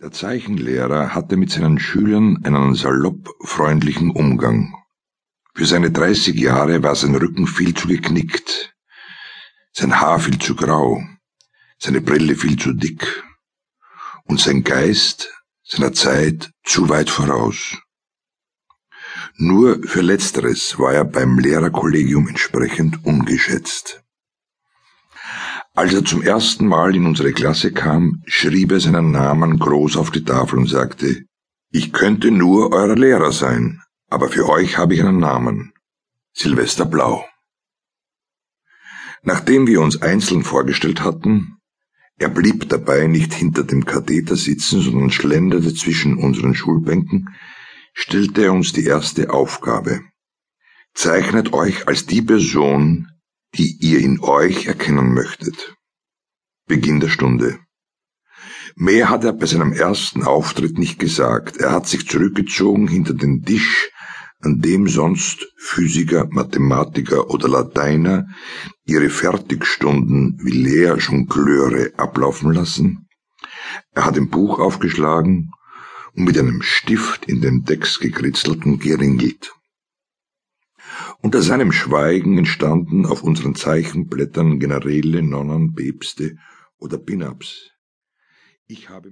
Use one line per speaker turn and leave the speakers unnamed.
Der Zeichenlehrer hatte mit seinen Schülern einen salopp freundlichen Umgang. Für seine dreißig Jahre war sein Rücken viel zu geknickt, sein Haar viel zu grau, seine Brille viel zu dick und sein Geist seiner Zeit zu weit voraus. Nur für letzteres war er beim Lehrerkollegium entsprechend ungeschätzt. Als er zum ersten Mal in unsere Klasse kam, schrieb er seinen Namen groß auf die Tafel und sagte, ich könnte nur euer Lehrer sein, aber für euch habe ich einen Namen. Silvester Blau. Nachdem wir uns einzeln vorgestellt hatten, er blieb dabei nicht hinter dem Katheter sitzen, sondern schlenderte zwischen unseren Schulbänken, stellte er uns die erste Aufgabe. Zeichnet euch als die Person, die ihr in euch erkennen möchtet. Beginn der Stunde. Mehr hat er bei seinem ersten Auftritt nicht gesagt. Er hat sich zurückgezogen hinter den Tisch, an dem sonst Physiker, Mathematiker oder Lateiner ihre Fertigstunden wie Lehrjongleure ablaufen lassen. Er hat ein Buch aufgeschlagen und mit einem Stift in den Text gekritzelt und geringelt. Unter seinem Schweigen entstanden auf unseren Zeichenblättern Generäle, Nonnen, Päpste oder Pin-ups. Ich habe